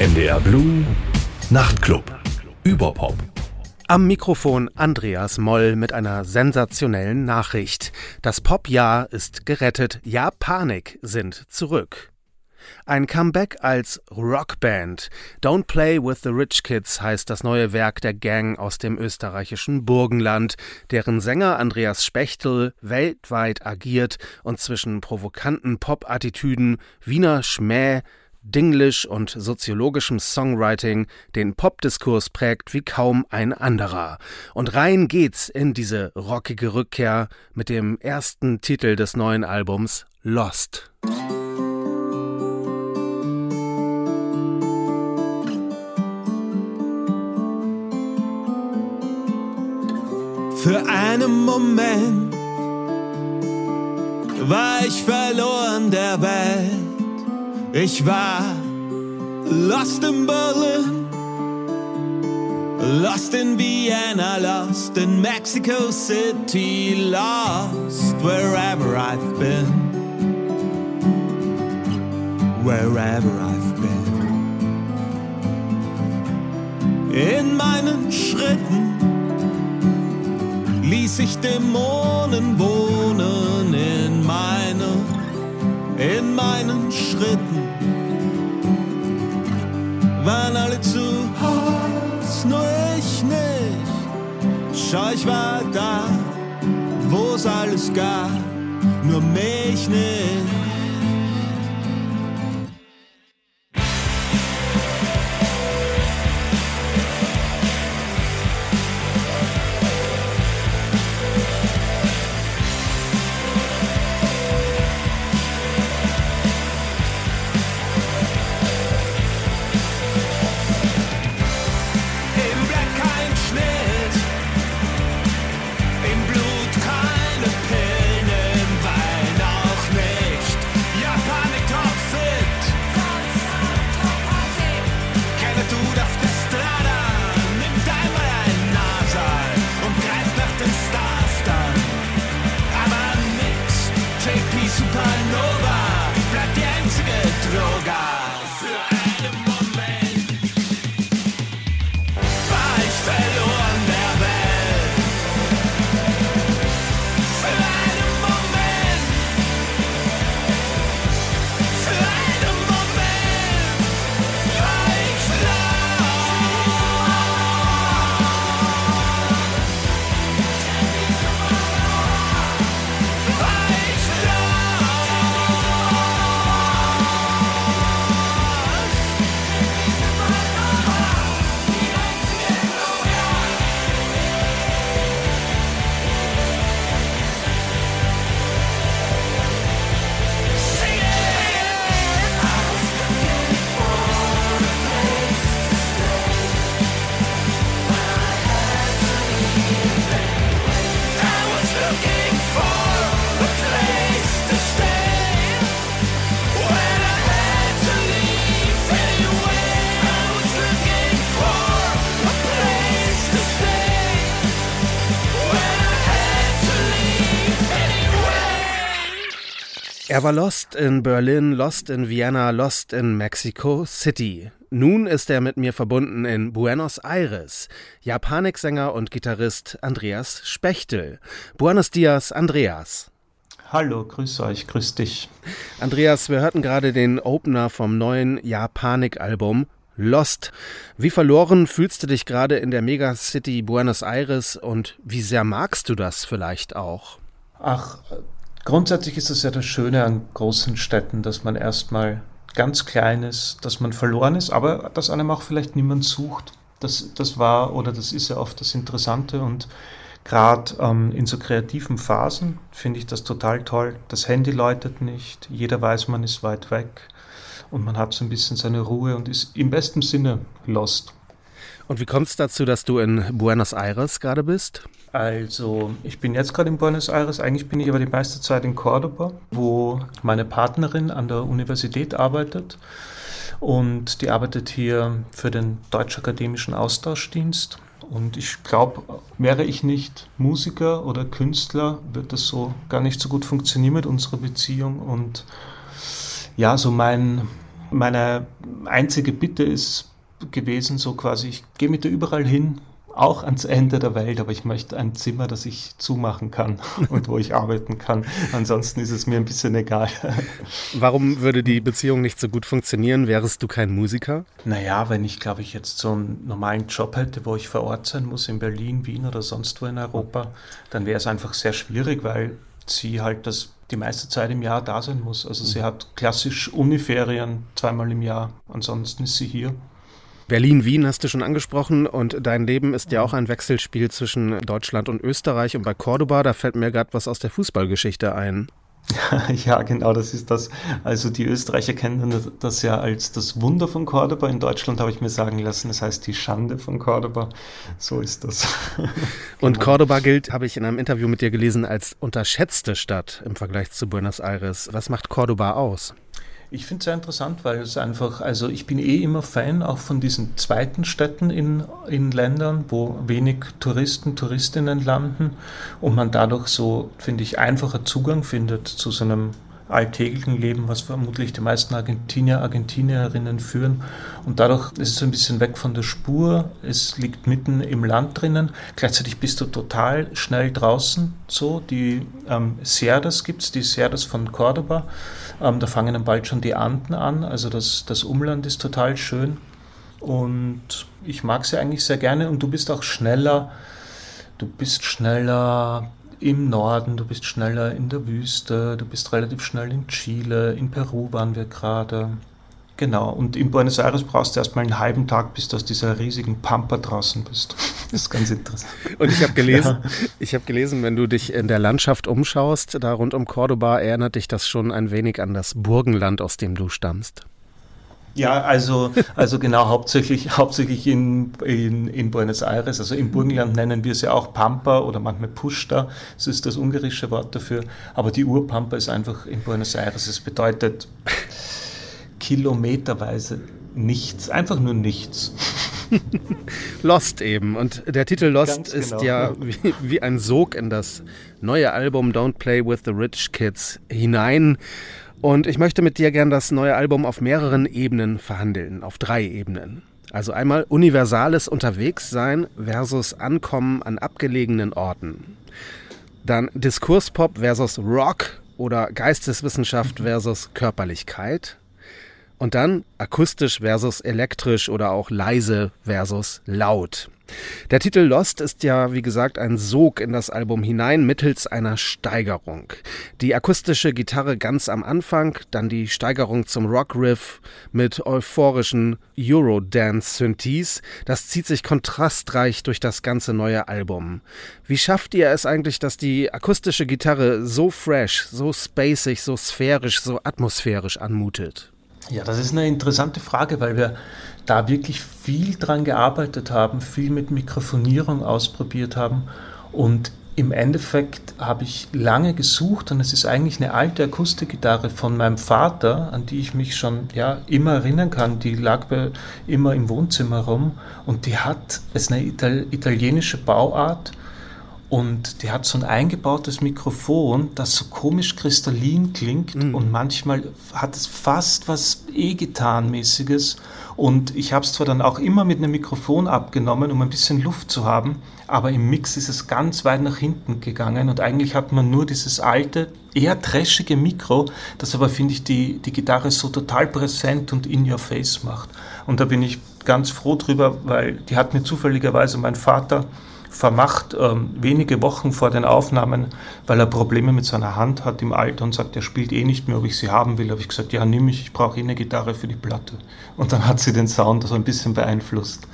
NDR Blue Nachtclub. Überpop. Am Mikrofon Andreas Moll mit einer sensationellen Nachricht. Das Popjahr ist gerettet. Ja, Panik sind zurück. Ein Comeback als Rockband. Don't Play with the Rich Kids heißt das neue Werk der Gang aus dem österreichischen Burgenland, deren Sänger Andreas Spechtel weltweit agiert und zwischen provokanten Pop-Attitüden, Wiener Schmäh, Dinglish und soziologischem Songwriting den Popdiskurs prägt wie kaum ein anderer. Und rein geht's in diese rockige Rückkehr mit dem ersten Titel des neuen Albums Lost. Für einen Moment war ich verloren der Welt ich war lost in Berlin, lost in Vienna, lost in Mexico City, lost wherever I've been. Wherever I've been. In meinen Schritten ließ ich Dämonen wohnen in meinen in meinen Schritten waren alle zu Haus, nur ich nicht. Schau, ich war da, wo es alles gab, nur mich nicht. Er war lost in Berlin, lost in Vienna, lost in Mexico City. Nun ist er mit mir verbunden in Buenos Aires. Japanik-Sänger und Gitarrist Andreas Spechtel. Buenos Dias, Andreas. Hallo, grüß euch, grüß dich. Andreas, wir hörten gerade den Opener vom neuen Japanik-Album Lost. Wie verloren fühlst du dich gerade in der Megacity Buenos Aires und wie sehr magst du das vielleicht auch? Ach, Grundsätzlich ist es ja das Schöne an großen Städten, dass man erstmal ganz klein ist, dass man verloren ist, aber dass einem auch vielleicht niemand sucht. Das, das war oder das ist ja oft das Interessante und gerade ähm, in so kreativen Phasen finde ich das total toll. Das Handy läutet nicht, jeder weiß, man ist weit weg und man hat so ein bisschen seine Ruhe und ist im besten Sinne lost. Und wie kommt es dazu, dass du in Buenos Aires gerade bist? Also, ich bin jetzt gerade in Buenos Aires. Eigentlich bin ich aber die meiste Zeit in Cordoba, wo meine Partnerin an der Universität arbeitet. Und die arbeitet hier für den Deutsch-Akademischen Austauschdienst. Und ich glaube, wäre ich nicht Musiker oder Künstler, wird das so gar nicht so gut funktionieren mit unserer Beziehung. Und ja, so mein Meine einzige Bitte ist gewesen, so quasi, ich gehe mit dir überall hin, auch ans Ende der Welt, aber ich möchte ein Zimmer, das ich zumachen kann und wo ich arbeiten kann. Ansonsten ist es mir ein bisschen egal. Warum würde die Beziehung nicht so gut funktionieren? Wärst du kein Musiker? Naja, wenn ich, glaube ich, jetzt so einen normalen Job hätte, wo ich vor Ort sein muss, in Berlin, Wien oder sonst wo in Europa, dann wäre es einfach sehr schwierig, weil sie halt das die meiste Zeit im Jahr da sein muss. Also sie hat klassisch Uniferien zweimal im Jahr, ansonsten ist sie hier. Berlin-Wien hast du schon angesprochen und dein Leben ist ja auch ein Wechselspiel zwischen Deutschland und Österreich und bei Cordoba, da fällt mir gerade was aus der Fußballgeschichte ein. Ja, genau, das ist das. Also die Österreicher kennen das ja als das Wunder von Cordoba. In Deutschland habe ich mir sagen lassen, das heißt die Schande von Cordoba. So ist das. Und genau. Cordoba gilt, habe ich in einem Interview mit dir gelesen, als unterschätzte Stadt im Vergleich zu Buenos Aires. Was macht Cordoba aus? Ich finde es sehr interessant, weil es einfach, also ich bin eh immer Fan auch von diesen zweiten Städten in, in Ländern, wo wenig Touristen, Touristinnen landen und man dadurch so, finde ich, einfacher Zugang findet zu so einem alltäglichen Leben, was vermutlich die meisten Argentinier, Argentinierinnen führen. Und dadurch ist es so ein bisschen weg von der Spur. Es liegt mitten im Land drinnen. Gleichzeitig bist du total schnell draußen. So, die ähm, Sierras gibt es, die Sierras von Cordoba. Ähm, da fangen dann bald schon die Anden an. Also das, das Umland ist total schön. Und ich mag sie eigentlich sehr gerne. Und du bist auch schneller. Du bist schneller im Norden, du bist schneller in der Wüste, du bist relativ schnell in Chile, in Peru waren wir gerade. Genau, und in Buenos Aires brauchst du erstmal einen halben Tag, bis du aus dieser riesigen Pampa draußen bist. Das ist ganz interessant. Und ich habe gelesen, ja. ich habe gelesen, wenn du dich in der Landschaft umschaust, da rund um Cordoba, erinnert dich das schon ein wenig an das Burgenland, aus dem du stammst. Ja, also, also genau, hauptsächlich, hauptsächlich in, in, in Buenos Aires. Also im Burgenland nennen wir es ja auch Pampa oder manchmal Pushta. Das ist das ungarische Wort dafür. Aber die Urpampa ist einfach in Buenos Aires. Es bedeutet kilometerweise nichts, einfach nur nichts. Lost eben. Und der Titel Lost genau. ist ja wie, wie ein Sog in das neue Album Don't Play with the Rich Kids hinein. Und ich möchte mit dir gern das neue Album auf mehreren Ebenen verhandeln, auf drei Ebenen. Also einmal universales Unterwegssein versus Ankommen an abgelegenen Orten. Dann Diskurspop versus Rock oder Geisteswissenschaft versus Körperlichkeit. Und dann akustisch versus elektrisch oder auch leise versus laut. Der Titel Lost ist ja, wie gesagt, ein Sog in das Album hinein mittels einer Steigerung. Die akustische Gitarre ganz am Anfang, dann die Steigerung zum Rockriff mit euphorischen Eurodance-Synthes. Das zieht sich kontrastreich durch das ganze neue Album. Wie schafft ihr es eigentlich, dass die akustische Gitarre so fresh, so spacig, so sphärisch, so atmosphärisch anmutet? Ja, das ist eine interessante Frage, weil wir da wirklich viel dran gearbeitet haben, viel mit Mikrofonierung ausprobiert haben und im Endeffekt habe ich lange gesucht und es ist eigentlich eine alte Akustikgitarre von meinem Vater, an die ich mich schon ja, immer erinnern kann. Die lag bei, immer im Wohnzimmer rum und die hat, es ist eine italienische Bauart und die hat so ein eingebautes Mikrofon, das so komisch kristallin klingt mhm. und manchmal hat es fast was E-Gitarrenmäßiges. Und ich habe es zwar dann auch immer mit einem Mikrofon abgenommen, um ein bisschen Luft zu haben, aber im Mix ist es ganz weit nach hinten gegangen und eigentlich hat man nur dieses alte, eher trashige Mikro, das aber, finde ich, die, die Gitarre so total präsent und in your face macht. Und da bin ich ganz froh drüber, weil die hat mir zufälligerweise mein Vater vermacht, ähm, wenige Wochen vor den Aufnahmen, weil er Probleme mit seiner Hand hat im Alter und sagt, er spielt eh nicht mehr, ob ich sie haben will. habe ich gesagt, ja, nimm mich, ich brauche eh eine Gitarre für die Platte. Und dann hat sie den Sound so ein bisschen beeinflusst.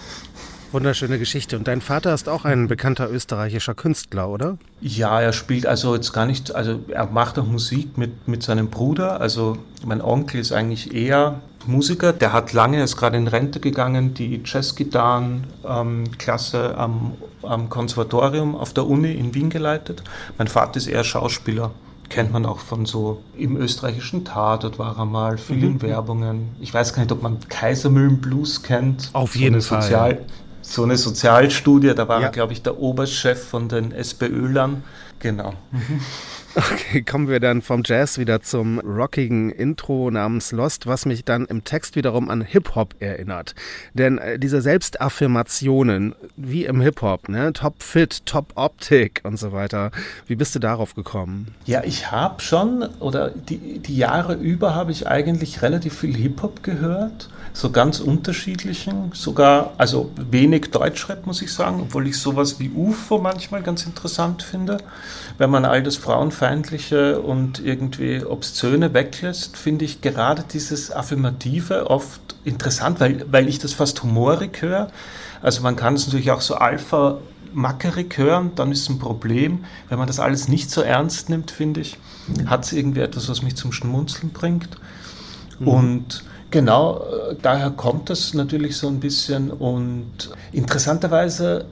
Wunderschöne Geschichte. Und dein Vater ist auch ein bekannter österreichischer Künstler, oder? Ja, er spielt also jetzt gar nicht, also er macht auch Musik mit, mit seinem Bruder. Also mein Onkel ist eigentlich eher Musiker, der hat lange, ist gerade in Rente gegangen, die Jazzgitarren-Klasse ähm, am, am Konservatorium auf der Uni in Wien geleitet. Mein Vater ist eher Schauspieler kennt man auch von so im österreichischen Tatort war er mal, vielen mhm. Werbungen. Ich weiß gar nicht, ob man Kaisermühlen Blues kennt. Auf jeden so Fall so eine Sozialstudie, da war ja. er, glaube ich, der Oberchef von den SPÖlern. Genau. Mhm. Okay, kommen wir dann vom Jazz wieder zum rockigen Intro namens Lost, was mich dann im Text wiederum an Hip-Hop erinnert. Denn äh, diese Selbstaffirmationen, wie im Hip-Hop, ne? Top Fit, Top Optik und so weiter. Wie bist du darauf gekommen? Ja, ich habe schon, oder die, die Jahre über habe ich eigentlich relativ viel Hip-Hop gehört so ganz unterschiedlichen, sogar, also wenig Deutschrap, muss ich sagen, obwohl ich sowas wie UFO manchmal ganz interessant finde. Wenn man all das Frauenfeindliche und irgendwie Obszöne weglässt, finde ich gerade dieses Affirmative oft interessant, weil, weil ich das fast humorig höre. Also man kann es natürlich auch so alpha mackerig hören, dann ist es ein Problem. Wenn man das alles nicht so ernst nimmt, finde ich, hat es irgendwie etwas, was mich zum Schmunzeln bringt. Mhm. Und Genau, äh, daher kommt das natürlich so ein bisschen und interessanterweise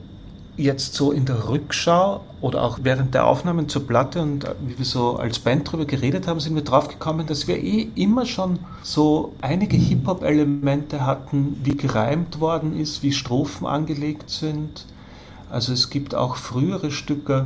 jetzt so in der Rückschau oder auch während der Aufnahmen zur Platte und äh, wie wir so als Band drüber geredet haben, sind wir drauf gekommen, dass wir eh immer schon so einige Hip-Hop-Elemente hatten, wie gereimt worden ist, wie Strophen angelegt sind. Also es gibt auch frühere Stücke,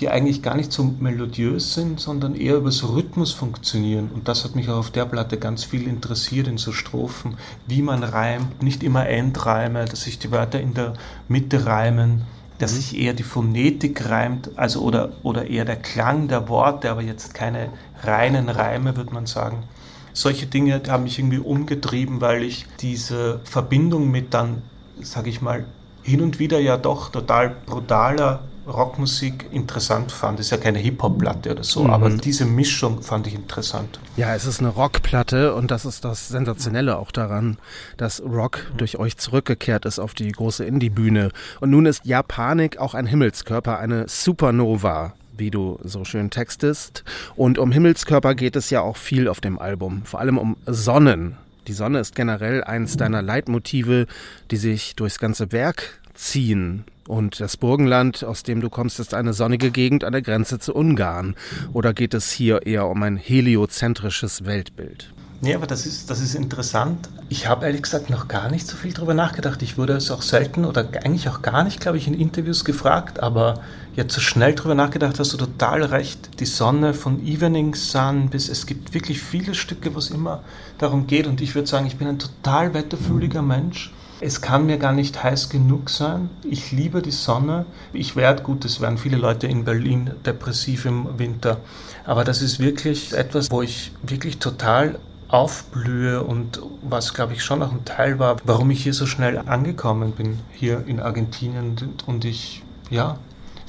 die eigentlich gar nicht so melodiös sind, sondern eher übers Rhythmus funktionieren. Und das hat mich auch auf der Platte ganz viel interessiert in so Strophen, wie man reimt, nicht immer Endreime, dass sich die Wörter in der Mitte reimen, dass mhm. sich eher die Phonetik reimt, also oder, oder eher der Klang der Worte, aber jetzt keine reinen Reime, würde man sagen. Solche Dinge haben mich irgendwie umgetrieben, weil ich diese Verbindung mit dann, sage ich mal, hin und wieder ja doch total brutaler Rockmusik interessant fand. Das ist ja keine Hip-Hop-Platte oder so, mhm. aber diese Mischung fand ich interessant. Ja, es ist eine Rockplatte und das ist das Sensationelle auch daran, dass Rock durch euch zurückgekehrt ist auf die große Indie-Bühne. Und nun ist Japanik auch ein Himmelskörper, eine Supernova wie du so schön textest. Und um Himmelskörper geht es ja auch viel auf dem Album, vor allem um Sonnen. Die Sonne ist generell eins deiner Leitmotive, die sich durchs ganze Werk ziehen. Und das Burgenland, aus dem du kommst, ist eine sonnige Gegend an der Grenze zu Ungarn. Oder geht es hier eher um ein heliozentrisches Weltbild? Nee, aber das ist, das ist interessant. Ich habe ehrlich gesagt noch gar nicht so viel darüber nachgedacht. Ich wurde es auch selten oder eigentlich auch gar nicht, glaube ich, in Interviews gefragt. Aber jetzt so schnell darüber nachgedacht, hast du total recht. Die Sonne von Evening Sun bis es gibt wirklich viele Stücke, wo es immer darum geht. Und ich würde sagen, ich bin ein total wetterfühliger Mensch. Es kann mir gar nicht heiß genug sein. Ich liebe die Sonne. Ich werde, gut, es werden viele Leute in Berlin depressiv im Winter. Aber das ist wirklich etwas, wo ich wirklich total aufblühe und was, glaube ich, schon auch ein Teil war, warum ich hier so schnell angekommen bin, hier in Argentinien. Und ich, ja,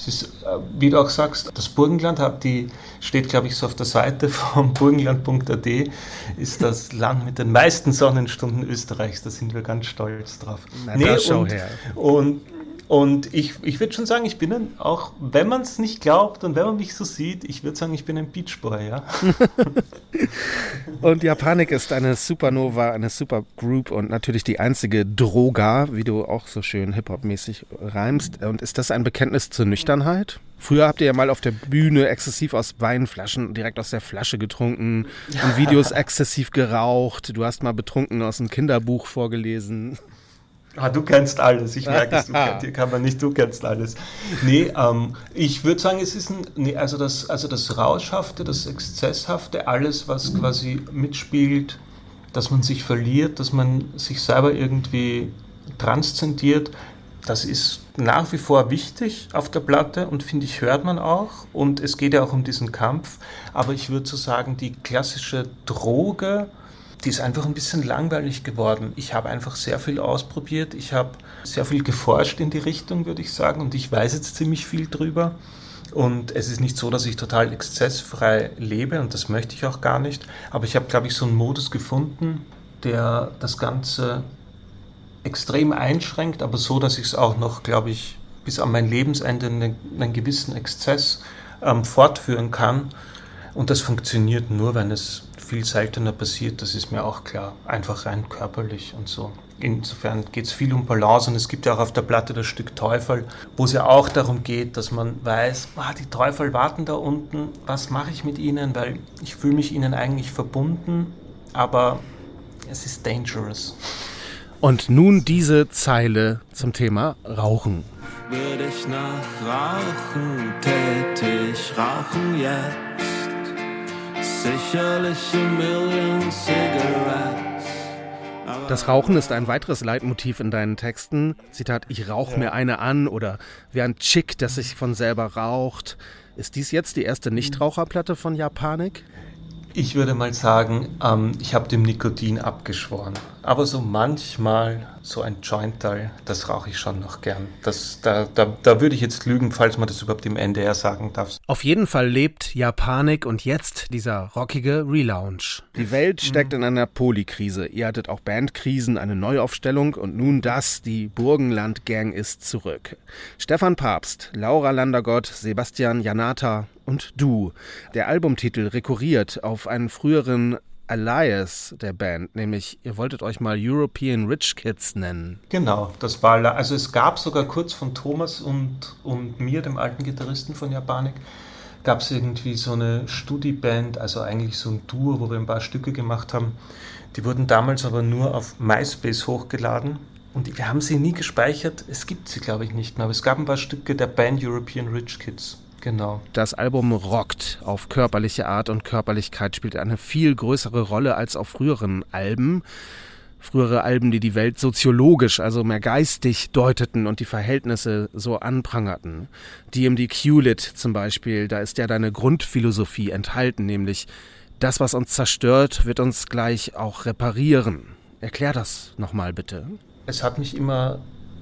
es ist, äh, wie du auch sagst, das Burgenland hat die, steht glaube ich so auf der Seite vom burgenland.at, ist das Land mit den meisten Sonnenstunden Österreichs. Da sind wir ganz stolz drauf. Na, nee, schau und, her. Und und ich, ich würde schon sagen, ich bin ein, auch, wenn man es nicht glaubt und wenn man mich so sieht, ich würde sagen, ich bin ein Beachboy, ja. und Japanik ist eine Supernova, eine Supergroup und natürlich die einzige Droga, wie du auch so schön Hip-Hop-mäßig reimst. Und ist das ein Bekenntnis zur Nüchternheit? Früher habt ihr ja mal auf der Bühne exzessiv aus Weinflaschen direkt aus der Flasche getrunken und Videos exzessiv geraucht. Du hast mal betrunken aus einem Kinderbuch vorgelesen. Ah, du kennst alles. Ich merke es, du kennst, hier kann man nicht, du kennst alles. Nee, ähm, ich würde sagen, es ist ein, nee, also das, also das Rauschhafte, das Exzesshafte, alles, was quasi mitspielt, dass man sich verliert, dass man sich selber irgendwie transzendiert, das ist nach wie vor wichtig auf der Platte und finde ich, hört man auch. Und es geht ja auch um diesen Kampf. Aber ich würde so sagen, die klassische Droge, die ist einfach ein bisschen langweilig geworden. Ich habe einfach sehr viel ausprobiert. Ich habe sehr viel geforscht in die Richtung, würde ich sagen. Und ich weiß jetzt ziemlich viel drüber. Und es ist nicht so, dass ich total exzessfrei lebe und das möchte ich auch gar nicht. Aber ich habe, glaube ich, so einen Modus gefunden, der das Ganze extrem einschränkt, aber so, dass ich es auch noch, glaube ich, bis an mein Lebensende einen, einen gewissen Exzess ähm, fortführen kann. Und das funktioniert nur, wenn es viel seltener passiert, das ist mir auch klar. Einfach rein körperlich und so. Insofern geht es viel um Balance und es gibt ja auch auf der Platte das Stück Teufel, wo es ja auch darum geht, dass man weiß, ah, die Teufel warten da unten, was mache ich mit ihnen, weil ich fühle mich ihnen eigentlich verbunden, aber es ist dangerous. Und nun diese Zeile zum Thema Rauchen. Würde ich nach Rauchen, tätig rauchen jetzt sicherlich a million cigarettes. Das Rauchen ist ein weiteres Leitmotiv in deinen Texten. Zitat, ich rauche mir eine an oder wie ein Chick, das sich von selber raucht. Ist dies jetzt die erste Nichtraucherplatte von Japanik? Ich würde mal sagen, ähm, ich habe dem Nikotin abgeschworen. Aber so manchmal so ein Jointal, das rauche ich schon noch gern. Das, da, da, da würde ich jetzt lügen, falls man das überhaupt im NDR sagen darf. Auf jeden Fall lebt Japanik und jetzt dieser rockige Relaunch. Die Welt steckt in einer Polykrise. Ihr hattet auch Bandkrisen, eine Neuaufstellung und nun das, die Burgenland-Gang ist zurück. Stefan Papst, Laura Landergott, Sebastian Janata und du. Der Albumtitel rekurriert auf einen früheren Alias der Band, nämlich ihr wolltet euch mal European Rich Kids nennen. Genau, das war, also es gab sogar kurz von Thomas und, und mir, dem alten Gitarristen von Japanik, gab es irgendwie so eine Studiband, also eigentlich so ein Duo, wo wir ein paar Stücke gemacht haben. Die wurden damals aber nur auf MySpace hochgeladen und wir haben sie nie gespeichert. Es gibt sie, glaube ich, nicht mehr, aber es gab ein paar Stücke der Band European Rich Kids. Genau. Das Album rockt auf körperliche Art und Körperlichkeit spielt eine viel größere Rolle als auf früheren Alben. Frühere Alben, die die Welt soziologisch, also mehr geistig deuteten und die Verhältnisse so anprangerten. DMD Q-Lit zum Beispiel, da ist ja deine Grundphilosophie enthalten, nämlich das, was uns zerstört, wird uns gleich auch reparieren. Erklär das nochmal bitte. Es hat mich immer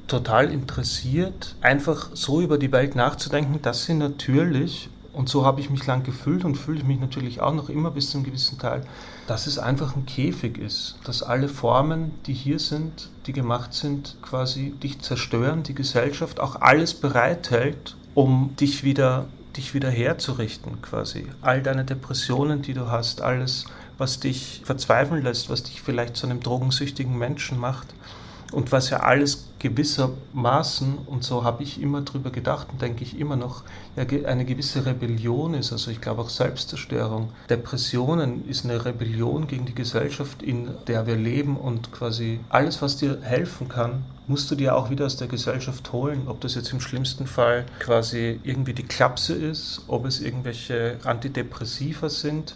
total interessiert, einfach so über die Welt nachzudenken, dass sie natürlich, und so habe ich mich lang gefühlt und fühle ich mich natürlich auch noch immer bis zu einem gewissen Teil, dass es einfach ein Käfig ist, dass alle Formen, die hier sind, die gemacht sind, quasi dich zerstören, die Gesellschaft auch alles bereithält, um dich wieder, dich wieder herzurichten, quasi. All deine Depressionen, die du hast, alles, was dich verzweifeln lässt, was dich vielleicht zu einem drogensüchtigen Menschen macht und was ja alles gewissermaßen, und so habe ich immer drüber gedacht und denke ich immer noch, ja, eine gewisse Rebellion ist. Also ich glaube auch Selbstzerstörung. Depressionen ist eine Rebellion gegen die Gesellschaft, in der wir leben und quasi alles, was dir helfen kann, musst du dir auch wieder aus der Gesellschaft holen. Ob das jetzt im schlimmsten Fall quasi irgendwie die Klapse ist, ob es irgendwelche Antidepressiva sind.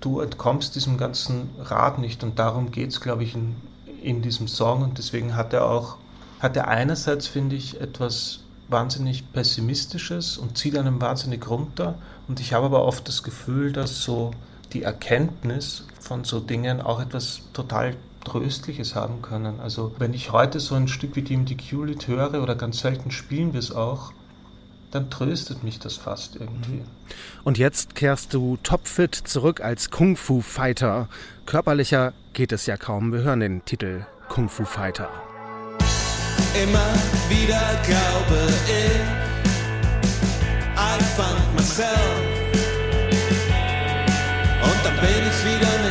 Du entkommst diesem ganzen Rad nicht und darum geht es, glaube ich, in in diesem Song und deswegen hat er auch, hat er einerseits, finde ich, etwas wahnsinnig Pessimistisches und zieht einem wahnsinnig runter und ich habe aber oft das Gefühl, dass so die Erkenntnis von so Dingen auch etwas total Tröstliches haben können. Also wenn ich heute so ein Stück wie die MDQ-Lied höre oder ganz selten spielen wir es auch, dann tröstet mich das fast irgendwie. Und jetzt kehrst du topfit zurück als Kung-Fu-Fighter. Körperlicher geht es ja kaum. Wir hören den Titel Kung Fu Fighter. Immer wieder glaube ich, I found myself. Und dann bin ich wieder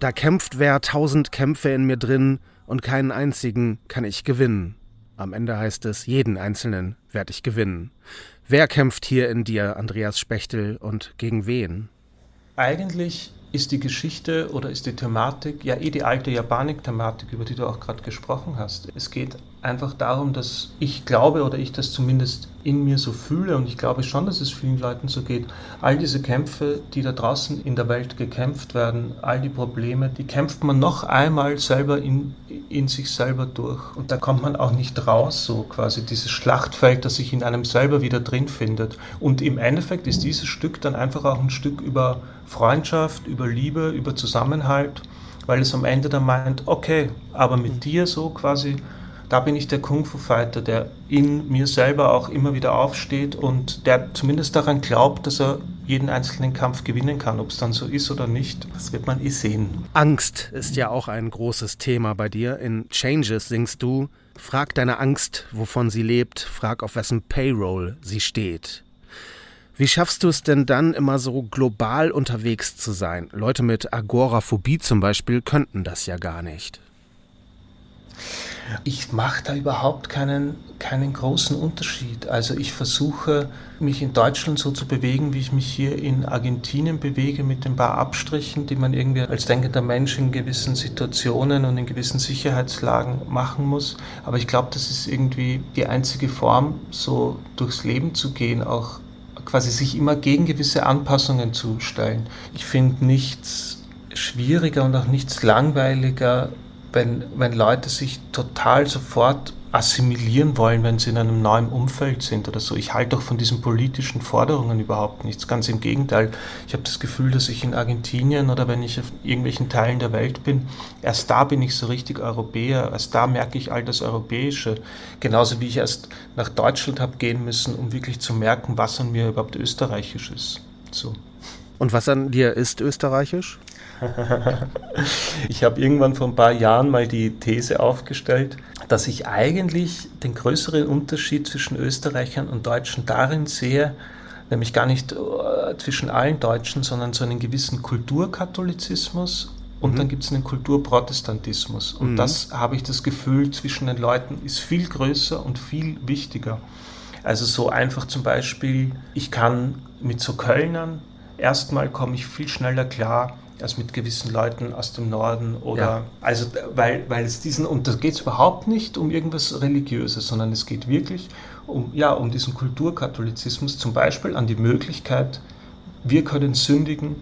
Da kämpft wer tausend Kämpfe in mir drin und keinen einzigen kann ich gewinnen. Am Ende heißt es, jeden einzelnen werde ich gewinnen. Wer kämpft hier in dir, Andreas Spechtel, und gegen wen? Eigentlich ist die Geschichte oder ist die Thematik ja eh die alte Japanik-Thematik, über die du auch gerade gesprochen hast. Es geht einfach darum, dass ich glaube oder ich das zumindest in mir so fühle und ich glaube schon, dass es vielen Leuten so geht. All diese Kämpfe, die da draußen in der Welt gekämpft werden, all die Probleme, die kämpft man noch einmal selber in, in sich selber durch. Und da kommt man auch nicht raus, so quasi dieses Schlachtfeld, das sich in einem selber wieder drin findet. Und im Endeffekt ist dieses Stück dann einfach auch ein Stück über Freundschaft, über Liebe, über Zusammenhalt, weil es am Ende dann meint, okay, aber mit dir so quasi da bin ich der Kung-Fu-Fighter, der in mir selber auch immer wieder aufsteht und der zumindest daran glaubt, dass er jeden einzelnen Kampf gewinnen kann. Ob es dann so ist oder nicht, das wird man eh sehen. Angst ist ja auch ein großes Thema bei dir. In Changes singst du, frag deine Angst, wovon sie lebt, frag auf wessen Payroll sie steht. Wie schaffst du es denn dann immer so global unterwegs zu sein? Leute mit Agoraphobie zum Beispiel könnten das ja gar nicht. Ich mache da überhaupt keinen, keinen großen Unterschied. Also ich versuche mich in Deutschland so zu bewegen, wie ich mich hier in Argentinien bewege, mit ein paar Abstrichen, die man irgendwie als denkender Mensch in gewissen Situationen und in gewissen Sicherheitslagen machen muss. Aber ich glaube, das ist irgendwie die einzige Form, so durchs Leben zu gehen, auch quasi sich immer gegen gewisse Anpassungen zu stellen. Ich finde nichts schwieriger und auch nichts langweiliger wenn, wenn Leute sich total sofort assimilieren wollen, wenn sie in einem neuen Umfeld sind oder so. Ich halte auch von diesen politischen Forderungen überhaupt nichts. Ganz im Gegenteil. Ich habe das Gefühl, dass ich in Argentinien oder wenn ich auf irgendwelchen Teilen der Welt bin, erst da bin ich so richtig Europäer. Erst da merke ich all das Europäische. Genauso wie ich erst nach Deutschland habe gehen müssen, um wirklich zu merken, was an mir überhaupt österreichisch ist. So. Und was an dir ist österreichisch? ich habe irgendwann vor ein paar Jahren mal die These aufgestellt, dass ich eigentlich den größeren Unterschied zwischen Österreichern und Deutschen darin sehe, nämlich gar nicht äh, zwischen allen Deutschen, sondern so einen gewissen Kulturkatholizismus und mhm. dann gibt es einen Kulturprotestantismus. Und mhm. das habe ich das Gefühl, zwischen den Leuten ist viel größer und viel wichtiger. Also so einfach zum Beispiel, ich kann mit so Kölnern, erstmal komme ich viel schneller klar, als mit gewissen Leuten aus dem Norden oder ja. also weil, weil es diesen und da geht es überhaupt nicht um irgendwas Religiöses, sondern es geht wirklich um ja um diesen Kulturkatholizismus, zum Beispiel an die Möglichkeit, wir können sündigen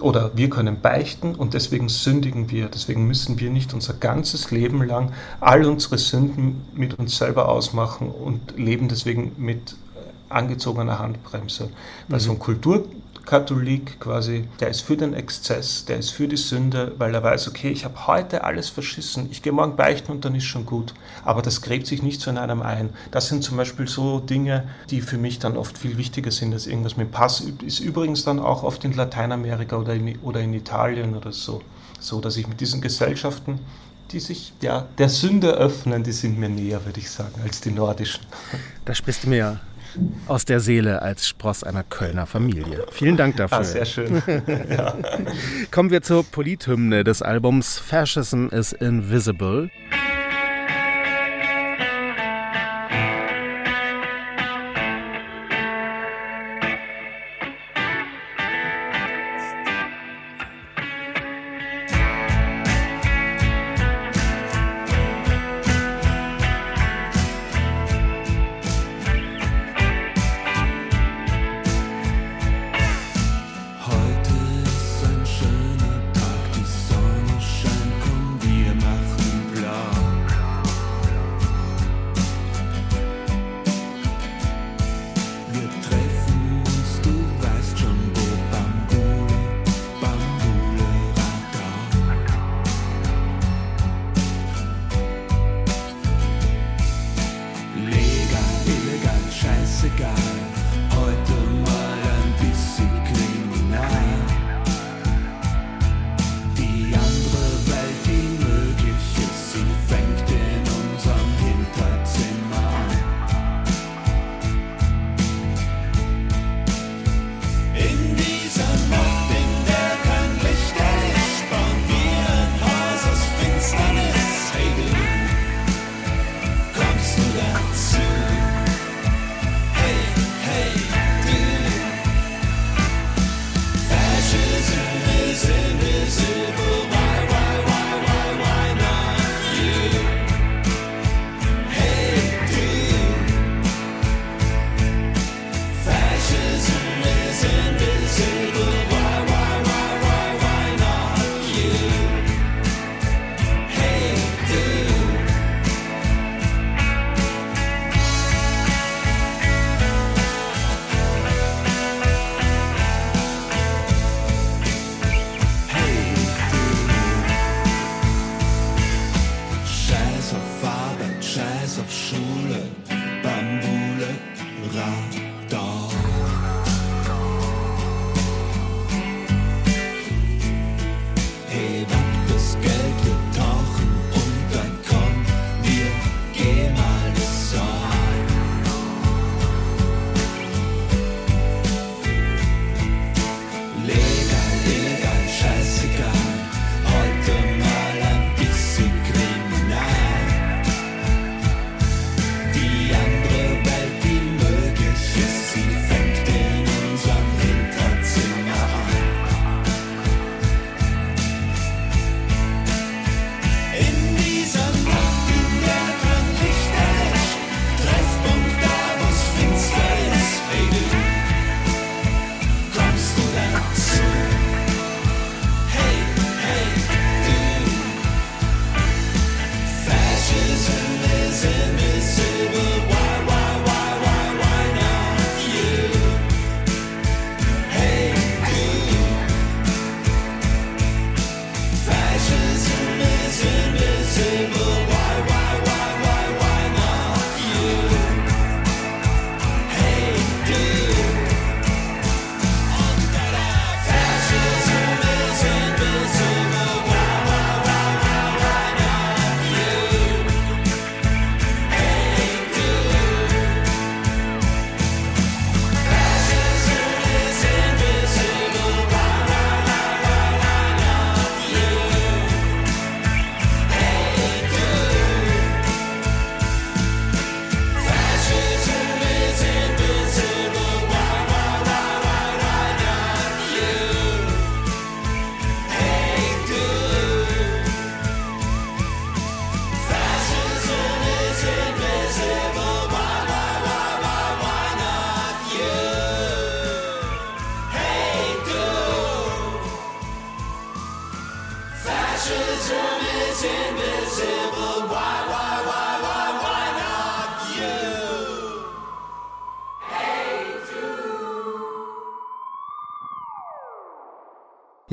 oder wir können beichten und deswegen sündigen wir. Deswegen müssen wir nicht unser ganzes Leben lang all unsere Sünden mit uns selber ausmachen und leben deswegen mit angezogener Handbremse. Weil mhm. so ein Kultur Katholik quasi, der ist für den Exzess, der ist für die Sünde, weil er weiß, okay, ich habe heute alles verschissen, ich gehe morgen beichten und dann ist schon gut. Aber das gräbt sich nicht so in einem ein. Das sind zum Beispiel so Dinge, die für mich dann oft viel wichtiger sind als irgendwas mit Pass. Ist übrigens dann auch oft in Lateinamerika oder in, oder in Italien oder so. So, dass ich mit diesen Gesellschaften die sich ja, der Sünde öffnen, die sind mir näher, würde ich sagen, als die nordischen. Da sprichst du mir aus der Seele als Spross einer Kölner Familie. Vielen Dank dafür. Ah, sehr schön. ja. Kommen wir zur Polithymne des Albums Fascism is Invisible.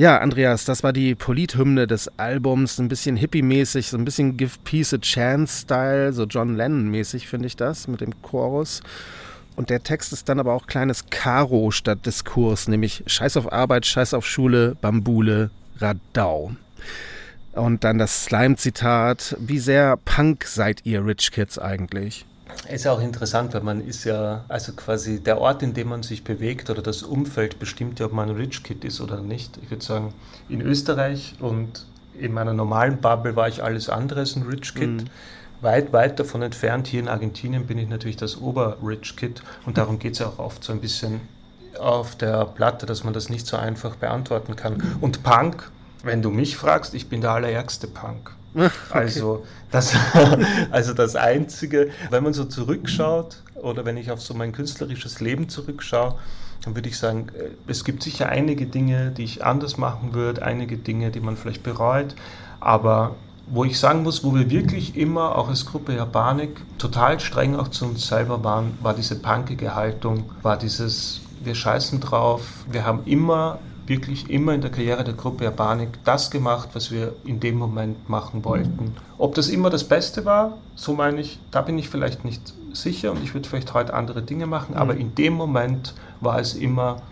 Ja, Andreas, das war die Polithymne des Albums, ein bisschen hippie-mäßig, so ein bisschen Give Peace a Chance-Style, so John Lennon-mäßig finde ich das mit dem Chorus. Und der Text ist dann aber auch kleines Karo statt Diskurs, nämlich Scheiß auf Arbeit, Scheiß auf Schule, Bambule, Radau. Und dann das Slime-Zitat, wie sehr Punk seid ihr Rich Kids eigentlich? Es ist auch interessant, weil man ist ja, also quasi der Ort, in dem man sich bewegt oder das Umfeld bestimmt ja, ob man ein Rich Kid ist oder nicht. Ich würde sagen, in Österreich und in meiner normalen Bubble war ich alles andere als ein Rich Kid. Mhm. Weit, weit davon entfernt, hier in Argentinien bin ich natürlich das Ober-Rich Kid und darum geht es ja auch oft so ein bisschen auf der Platte, dass man das nicht so einfach beantworten kann. Und Punk, wenn du mich fragst, ich bin der allerärgste Punk. Okay. Also, das, also das Einzige, wenn man so zurückschaut oder wenn ich auf so mein künstlerisches Leben zurückschaue, dann würde ich sagen, äh, es gibt sicher einige Dinge, die ich anders machen würde, einige Dinge, die man vielleicht bereut, aber wo ich sagen muss, wo wir wirklich immer, auch als Gruppe Japanik, total streng auch zu uns selber waren, war diese punkige Haltung, war dieses, wir scheißen drauf, wir haben immer wirklich immer in der Karriere der Gruppe Urbanik das gemacht, was wir in dem Moment machen wollten. Ob das immer das Beste war, so meine ich, da bin ich vielleicht nicht sicher und ich würde vielleicht heute andere Dinge machen, aber mhm. in dem Moment war es immer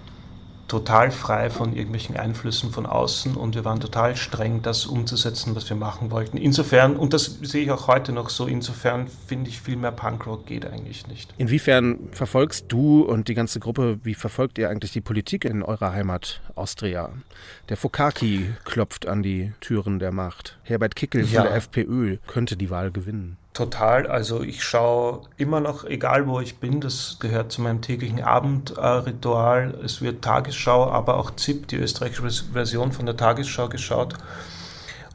total frei von irgendwelchen Einflüssen von außen und wir waren total streng, das umzusetzen, was wir machen wollten. Insofern, und das sehe ich auch heute noch so, insofern finde ich viel mehr Punkrock geht eigentlich nicht. Inwiefern verfolgst du und die ganze Gruppe, wie verfolgt ihr eigentlich die Politik in eurer Heimat Austria? Der Fokaki klopft an die Türen der Macht. Herbert Kickel von ja. der FPÖ könnte die Wahl gewinnen. Total. Also ich schaue immer noch, egal wo ich bin, das gehört zu meinem täglichen Abendritual. Es wird Tagesschau, aber auch ZIP, die österreichische Version von der Tagesschau geschaut.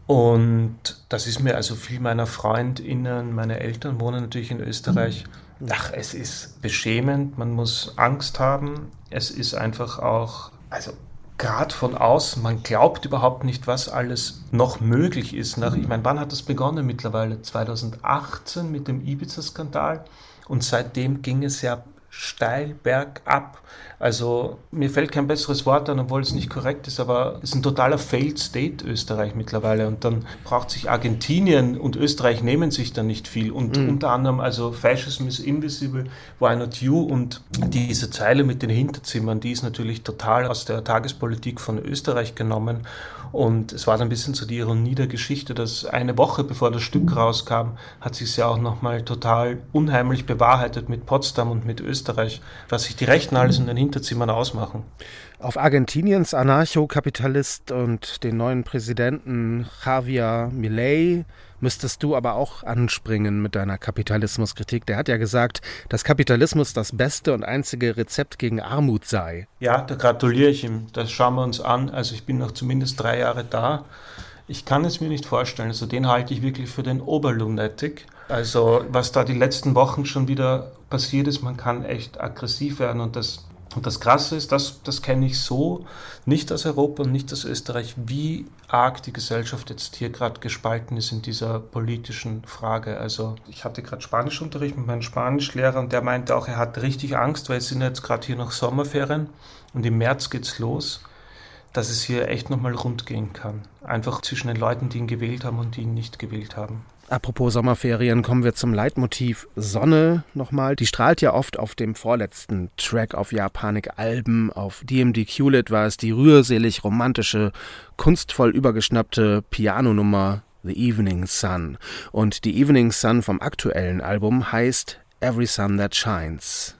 Und das ist mir also viel meiner FreundInnen, meine Eltern wohnen natürlich in Österreich. Ach, es ist beschämend, man muss Angst haben. Es ist einfach auch, also gerade von außen, man glaubt überhaupt nicht, was alles noch möglich ist. Nach, ich meine, wann hat das begonnen mittlerweile? 2018 mit dem Ibiza-Skandal. Und seitdem ging es ja steil bergab. Also mir fällt kein besseres Wort an, obwohl es nicht korrekt ist, aber es ist ein totaler Failed State Österreich mittlerweile und dann braucht sich Argentinien und Österreich nehmen sich dann nicht viel und mhm. unter anderem also Fascism is invisible, why not you und diese Zeile mit den Hinterzimmern, die ist natürlich total aus der Tagespolitik von Österreich genommen und es war dann ein bisschen so die Ironie der Geschichte, dass eine Woche bevor das Stück rauskam, hat sich ja auch nochmal total unheimlich bewahrheitet mit Potsdam und mit Österreich, was sich die Rechten alles in den Hinterzimmern ausmachen. Auf Argentiniens Anarchokapitalist und den neuen Präsidenten Javier Milei müsstest du aber auch anspringen mit deiner Kapitalismuskritik. Der hat ja gesagt, dass Kapitalismus das beste und einzige Rezept gegen Armut sei. Ja, da gratuliere ich ihm. Das schauen wir uns an. Also ich bin noch zumindest drei Jahre da. Ich kann es mir nicht vorstellen. Also den halte ich wirklich für den Oberlunatic. Also was da die letzten Wochen schon wieder passiert ist, man kann echt aggressiv werden und das und das Krasse ist, das, das kenne ich so nicht aus Europa und nicht aus Österreich, wie arg die Gesellschaft jetzt hier gerade gespalten ist in dieser politischen Frage. Also ich hatte gerade Spanischunterricht mit meinem Spanischlehrer und der meinte auch, er hat richtig Angst, weil es sind jetzt gerade hier noch Sommerferien und im März geht's los, dass es hier echt nochmal rund gehen kann. Einfach zwischen den Leuten, die ihn gewählt haben und die ihn nicht gewählt haben. Apropos Sommerferien, kommen wir zum Leitmotiv Sonne nochmal. Die strahlt ja oft auf dem vorletzten Track auf Japanik-Alben. Auf DMD QLED war es die rührselig romantische, kunstvoll übergeschnappte Pianonummer The Evening Sun. Und die Evening Sun vom aktuellen Album heißt Every Sun That Shines.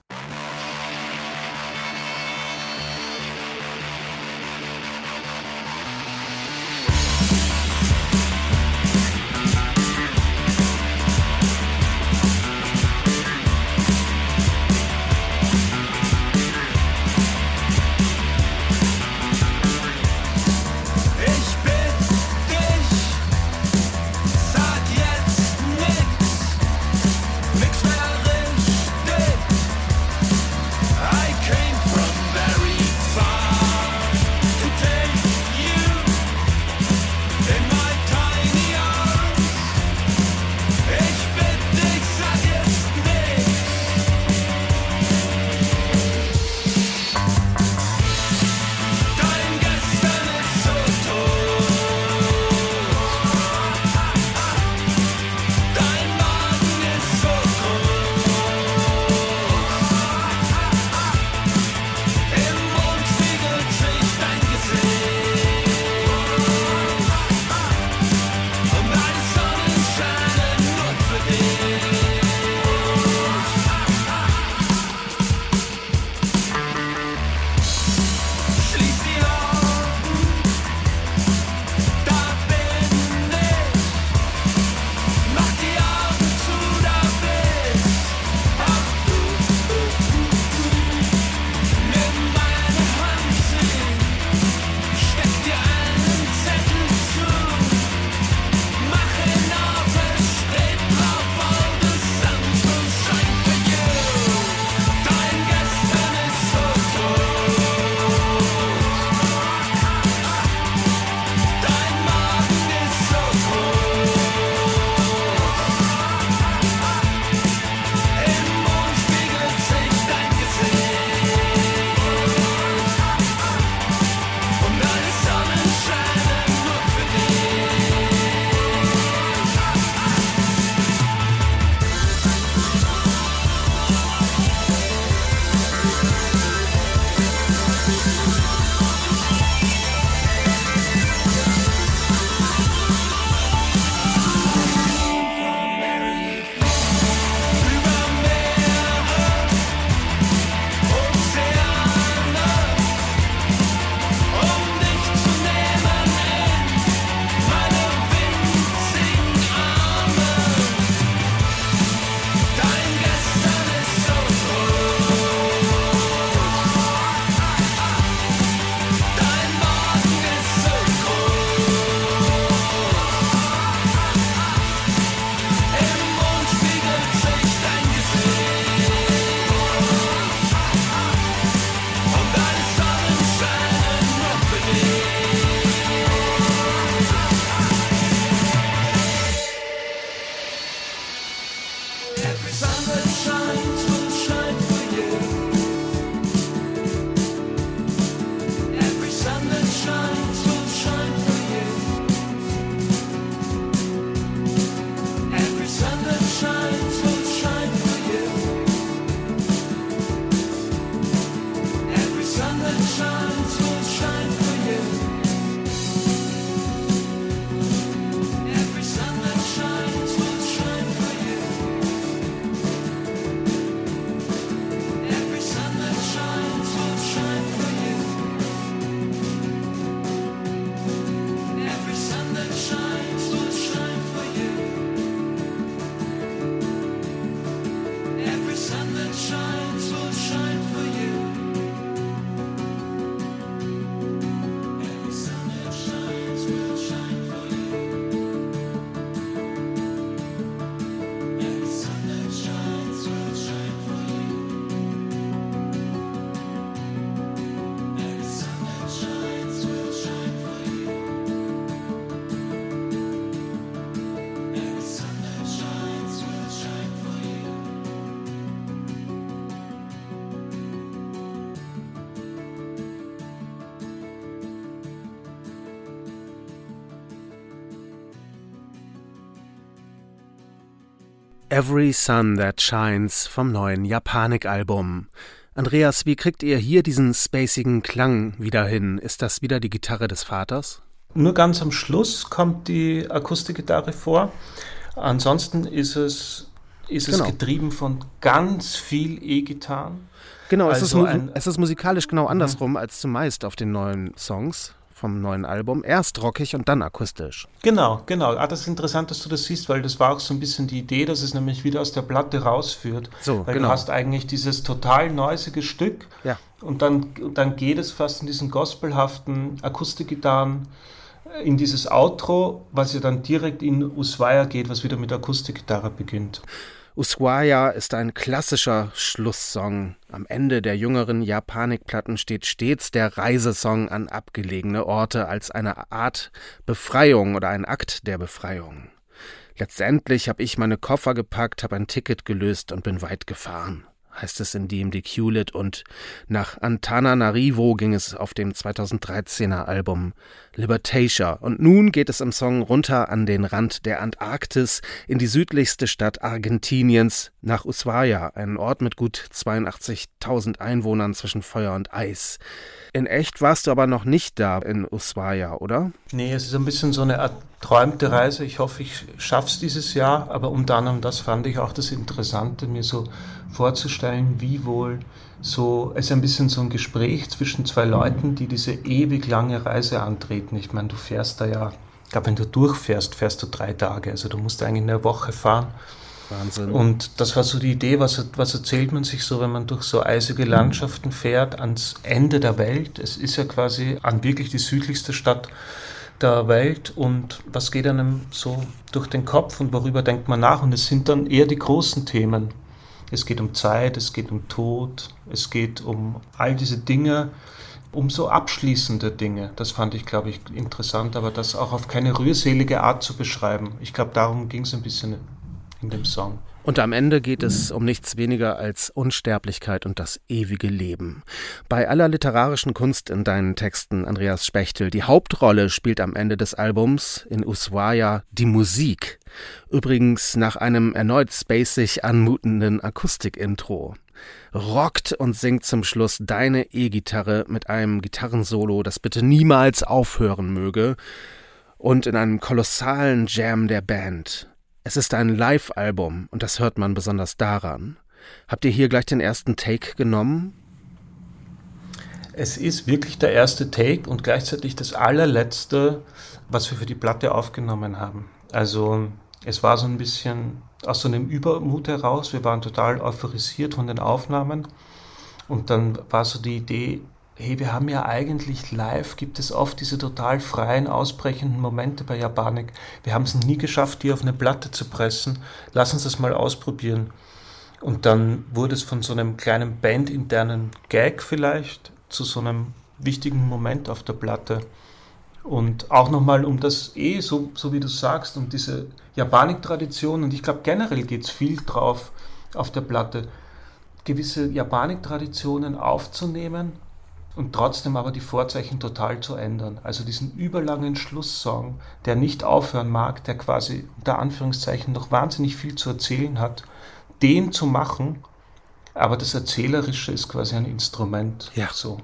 Every Sun That Shines vom neuen Japanik-Album. Andreas, wie kriegt ihr hier diesen spacigen Klang wieder hin? Ist das wieder die Gitarre des Vaters? Nur ganz am Schluss kommt die Akustikgitarre vor. Ansonsten ist es, ist genau. es getrieben von ganz viel E-Gitarren. Genau, also es, ist, ein, es ist musikalisch genau andersrum als zumeist auf den neuen Songs vom neuen Album. Erst rockig und dann akustisch. Genau, genau. Ah, das ist interessant, dass du das siehst, weil das war auch so ein bisschen die Idee, dass es nämlich wieder aus der Platte rausführt. So, weil genau. du hast eigentlich dieses total neusige Stück ja. und dann, dann geht es fast in diesen gospelhaften Akustikgitarren in dieses Outro, was ja dann direkt in Ushuaia geht, was wieder mit Akustikgitarre beginnt. Ushuaia ist ein klassischer Schlusssong. Am Ende der jüngeren Japanik-Platten steht stets der Reisesong an abgelegene Orte als eine Art Befreiung oder ein Akt der Befreiung. Letztendlich habe ich meine Koffer gepackt, habe ein Ticket gelöst und bin weit gefahren heißt es in DMD Hewlett und nach Antananarivo ging es auf dem 2013er Album Libertatia und nun geht es im Song runter an den Rand der Antarktis in die südlichste Stadt Argentiniens nach Ushuaia, ein Ort mit gut 82.000 Einwohnern zwischen Feuer und Eis. In echt warst du aber noch nicht da in Ushuaia, oder? Nee, es ist ein bisschen so eine erträumte Reise. Ich hoffe, ich schaffe es dieses Jahr, aber unter anderem das fand ich auch das Interessante, mir so vorzustellen, wie wohl so, es ist ein bisschen so ein Gespräch zwischen zwei Leuten, die diese ewig lange Reise antreten. Ich meine, du fährst da ja, ich glaube, wenn du durchfährst, fährst du drei Tage. Also du musst eigentlich eine Woche fahren. Wahnsinn. Und das war so die Idee, was, was erzählt man sich so, wenn man durch so eisige Landschaften fährt, ans Ende der Welt. Es ist ja quasi an wirklich die südlichste Stadt der Welt und was geht einem so durch den Kopf und worüber denkt man nach? Und es sind dann eher die großen Themen. Es geht um Zeit, es geht um Tod, es geht um all diese Dinge, um so abschließende Dinge. Das fand ich, glaube ich, interessant, aber das auch auf keine rührselige Art zu beschreiben. Ich glaube, darum ging es ein bisschen in dem Song. Und am Ende geht es um nichts weniger als Unsterblichkeit und das ewige Leben. Bei aller literarischen Kunst in deinen Texten, Andreas Spechtel, die Hauptrolle spielt am Ende des Albums in Ushuaia die Musik. Übrigens nach einem erneut spacig anmutenden Akustik-Intro. Rockt und singt zum Schluss deine E-Gitarre mit einem Gitarrensolo, das bitte niemals aufhören möge. Und in einem kolossalen Jam der Band. Es ist ein Live-Album und das hört man besonders daran. Habt ihr hier gleich den ersten Take genommen? Es ist wirklich der erste Take und gleichzeitig das allerletzte, was wir für die Platte aufgenommen haben. Also es war so ein bisschen aus so einem Übermut heraus. Wir waren total euphorisiert von den Aufnahmen. Und dann war so die Idee, hey, wir haben ja eigentlich live, gibt es oft diese total freien, ausbrechenden Momente bei Japanik. Wir haben es nie geschafft, die auf eine Platte zu pressen. Lass uns das mal ausprobieren. Und dann wurde es von so einem kleinen bandinternen Gag vielleicht zu so einem wichtigen Moment auf der Platte. Und auch nochmal um das eh, so, so wie du sagst, um diese Japanik-Tradition. Und ich glaube, generell geht es viel drauf auf der Platte, gewisse Japanik-Traditionen aufzunehmen und trotzdem aber die Vorzeichen total zu ändern. Also diesen überlangen Schlusssong, der nicht aufhören mag, der quasi unter Anführungszeichen noch wahnsinnig viel zu erzählen hat, den zu machen, aber das Erzählerische ist quasi ein Instrument. Ja. So.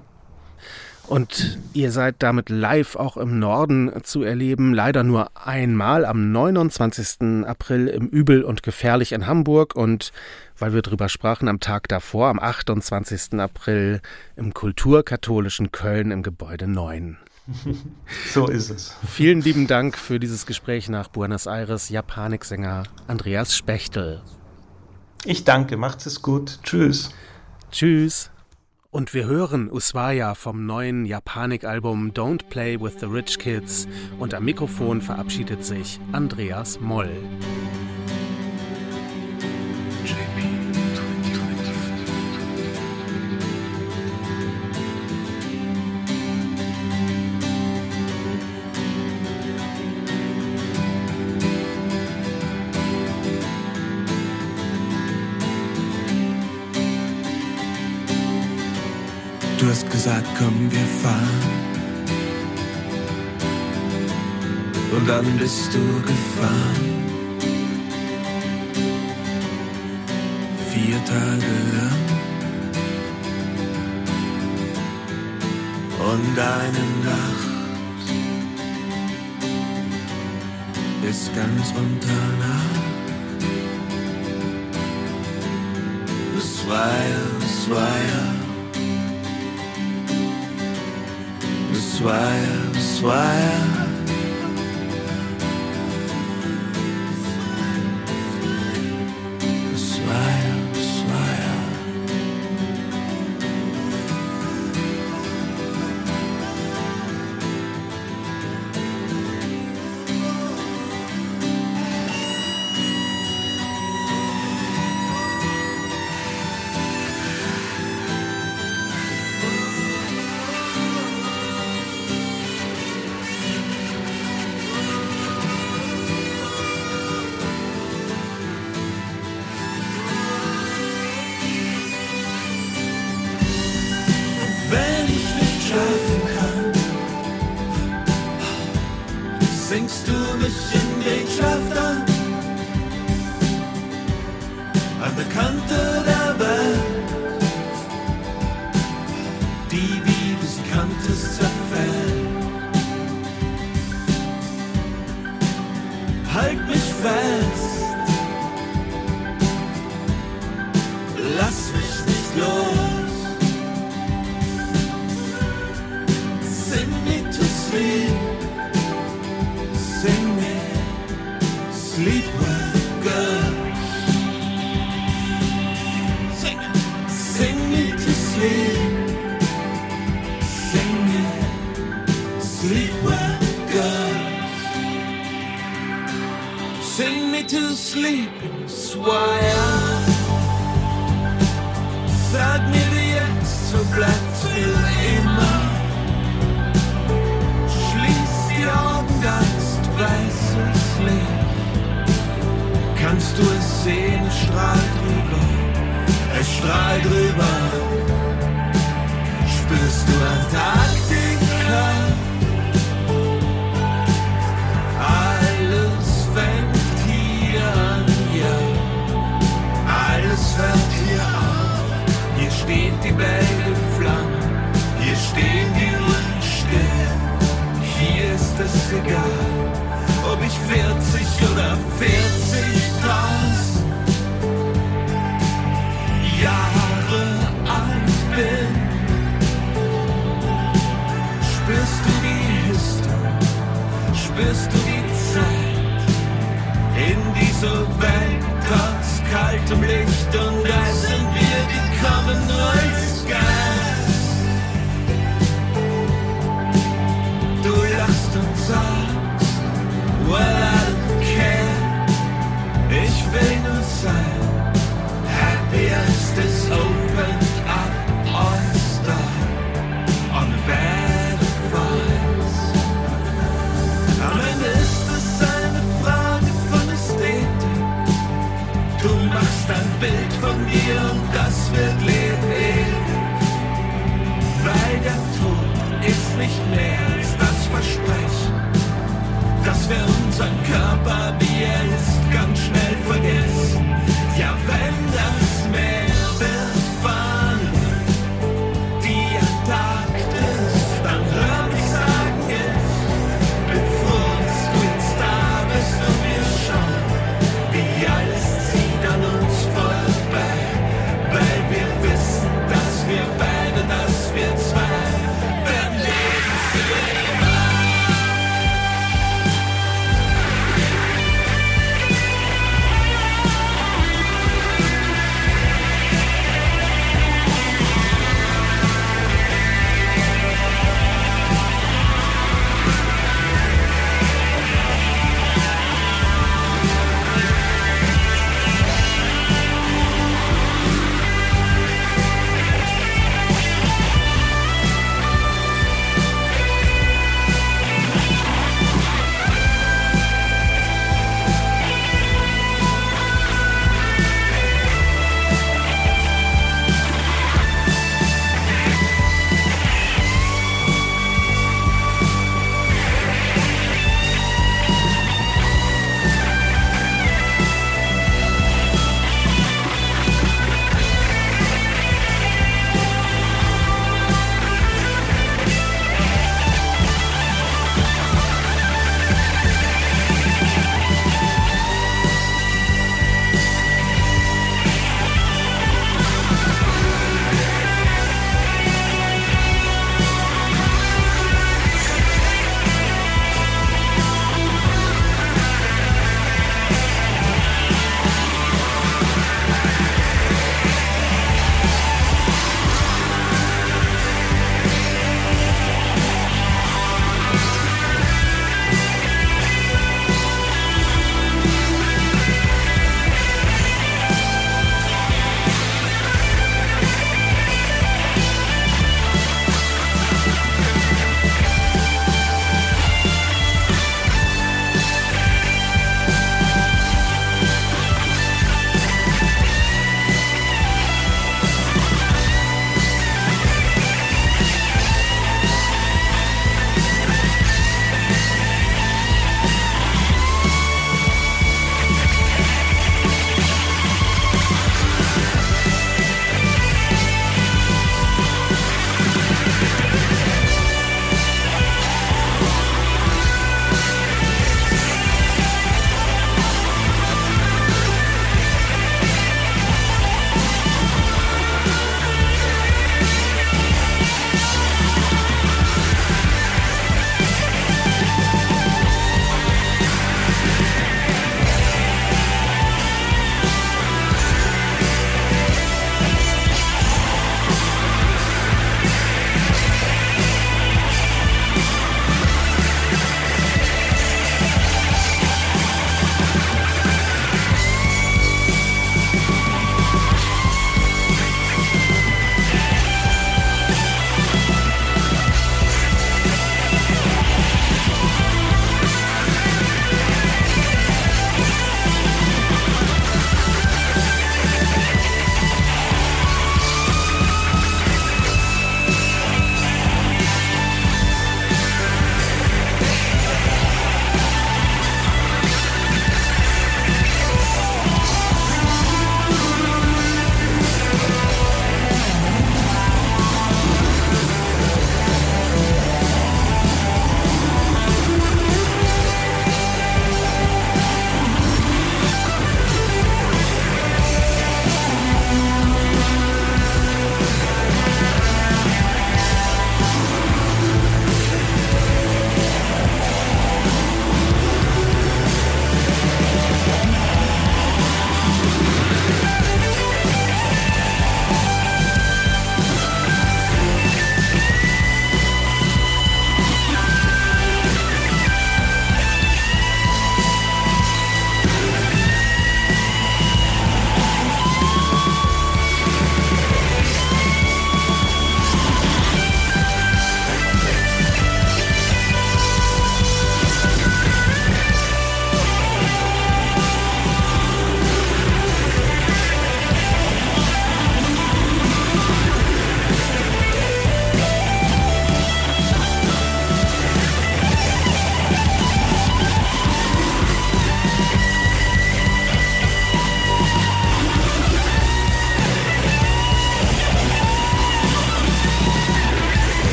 Und ihr seid damit live auch im Norden zu erleben, leider nur einmal am 29. April im Übel und Gefährlich in Hamburg und weil wir drüber sprachen, am Tag davor, am 28. April im Kulturkatholischen Köln im Gebäude 9. So ist es. Vielen lieben Dank für dieses Gespräch nach Buenos Aires, Japaniksänger Andreas Spechtel. Ich danke, macht es gut. Tschüss. Tschüss. Und wir hören Uswaya vom neuen Japanik-Album Don't Play with the Rich Kids und am Mikrofon verabschiedet sich Andreas Moll. Komm, wir fahren. Und dann bist du gefahren. vier Tage lang. Und eine Nacht ist ganz runter nah. Swire, swire. Swire, Soya, soya. To sleep, Swire. Sag mir jetzt, so bleibt für immer. Schließ die Augen, da ist weißes Licht. Kannst du es sehen, es strahlt drüber, es strahlt drüber. Spürst du Antarktika? Ist es egal, ob ich 40 oder 40.000 Jahre alt bin. Spürst du die History? Spürst du die Zeit? In dieser Welt trotz kaltem Licht und sind wir die Common